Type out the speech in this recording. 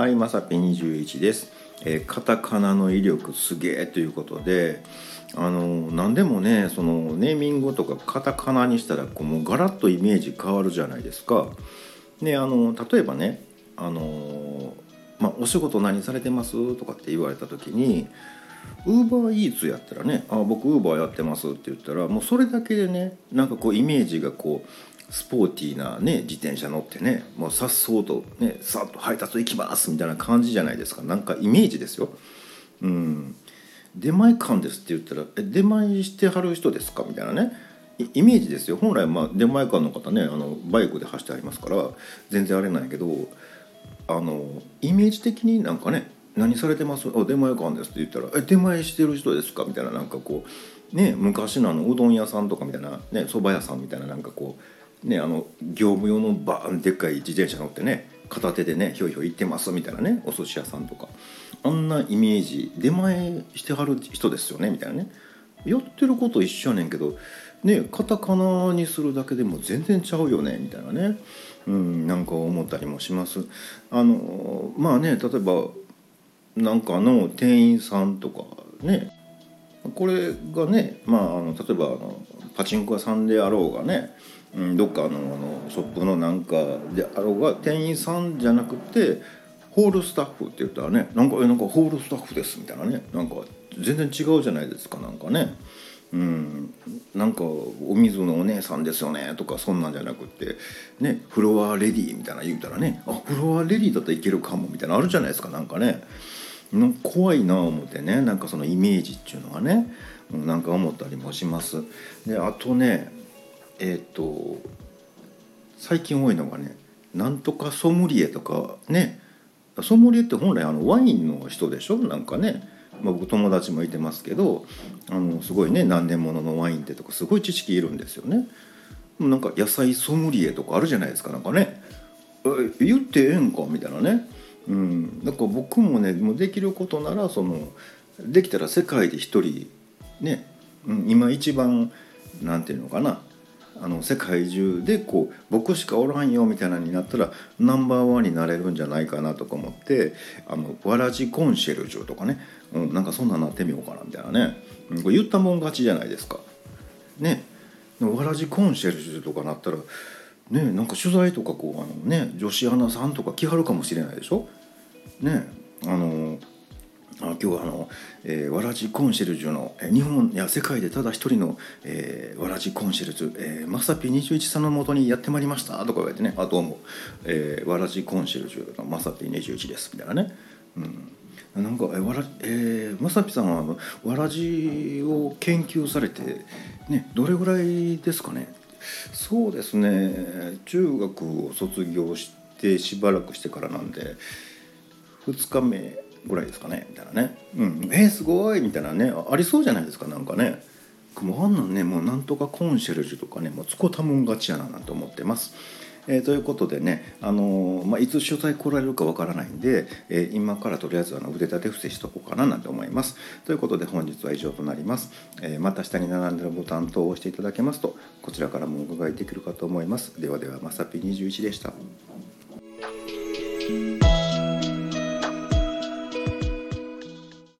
はい、まさぴ21です。えーカタカナの威力すげえということで、あの何でもね、そのネーミングとかカタカナにしたらこうもうガラッとイメージ変わるじゃないですか。で、あの例えばね、あのまあお仕事何されてますとかって言われた時に。ウーバーイーツやったらね「あ僕ウーバーやってます」って言ったらもうそれだけでねなんかこうイメージがこうスポーティーなね自転車乗ってねもうさっそうとねさっと配達行きますみたいな感じじゃないですかなんかイメージですよ。うん出前館ですって言ったら「え出前してはる人ですか?」みたいなねイメージですよ本来まあ出前館の方ねあのバイクで走ってありますから全然あれなんやけどあのイメージ的になんかね「何されてます？あ出前館です」って言ったら「え出前してる人ですか?」みたいななんかこうね昔のあのうどん屋さんとかみたいなね蕎麦屋さんみたいななんかこうねあの業務用のバーンでっかい自転車乗ってね片手でねひょいひょい行ってますみたいなねお寿司屋さんとか。あんなイメージ出前してはる人ですよねみたいなね。やってること一緒やねんけどねカタカナにするだけでも全然ちゃうよねみたいなね。うんなんか思ったりもします。あのまあね例えばなんかの店員さんとかねこれがね、まあ、あの例えばあのパチンコ屋さんであろうがね、うん、どっかのあのショップのなんかであろうが店員さんじゃなくてホールスタッフって言ったらねなんかなんかホールスタッフですみたいなねなんか全然違うじゃないですかなんかね。うん、なんかお水のお姉さんですよねとかそんなんじゃなくってねフロアレディーみたいな言うたらねあフロアレディーだったらいけるかもみたいなあるじゃないですかなんかね怖いな思ってねなんかそのイメージっていうのがねうんなんか思ったりもしますであとねえっ、と最近多いのがねなんとかソムリエとかね。ソムリエって本来あのワインの人でしょ？なんかね、まあ、僕友達もいてますけどあのすごいね何年もののワインってとかすごい知識いるんですよね。なんか野菜ソムリエとかあるじゃないですかなんかね。言ってええんかみたいなね。うん。だから僕もねもうできることならそのできたら世界で一人ね、うん、今一番なんていうのかな。あの世界中でこう僕しかおらんよみたいなのになったらナンバーワンになれるんじゃないかなとか思ってあのわらじコンシェルジュとかね、うん、なんかそんなのなってみようかなみたいなね、うん、これ言ったもん勝ちじゃないですか。ねわらじコンシェルジュとかなったらねなんか取材とかこうあのね女子アナさんとか来はるかもしれないでしょ？ねあの今日はあの、えーわらじコンシェルジュの、えー日本や世界でただ一人の、えーわらじコンシェルジュ、えー、まさぴ21さんのもとにやってまいりました。とか言われてね。あどうも、えーわらじコンシェルジュのまさぴ21ですみたいなね、うん、なんかえわら、えーまさぴさんはわらじを研究されてねどれぐらいですかね。そうですね。中学を卒業してしばらくしてからなんで2日目ぐらいですかねみたいなね「うん、えー、すごい!」みたいなねありそうじゃないですかなんかねもうあんなんねもうなんとかコンシェルジュとかねもうつこたもん勝ちやななんて思ってます。えーということでね、あのーまあ、いつ取材来られるかわからないんで、えー今からとりあえずあの腕立て伏せしとこうかななんて思います。ということで本日は以上となります。えーまた下に並んでるボタン等を押していただけますとこちらからもお伺いできるかと思います。ではではまさぴ21でした。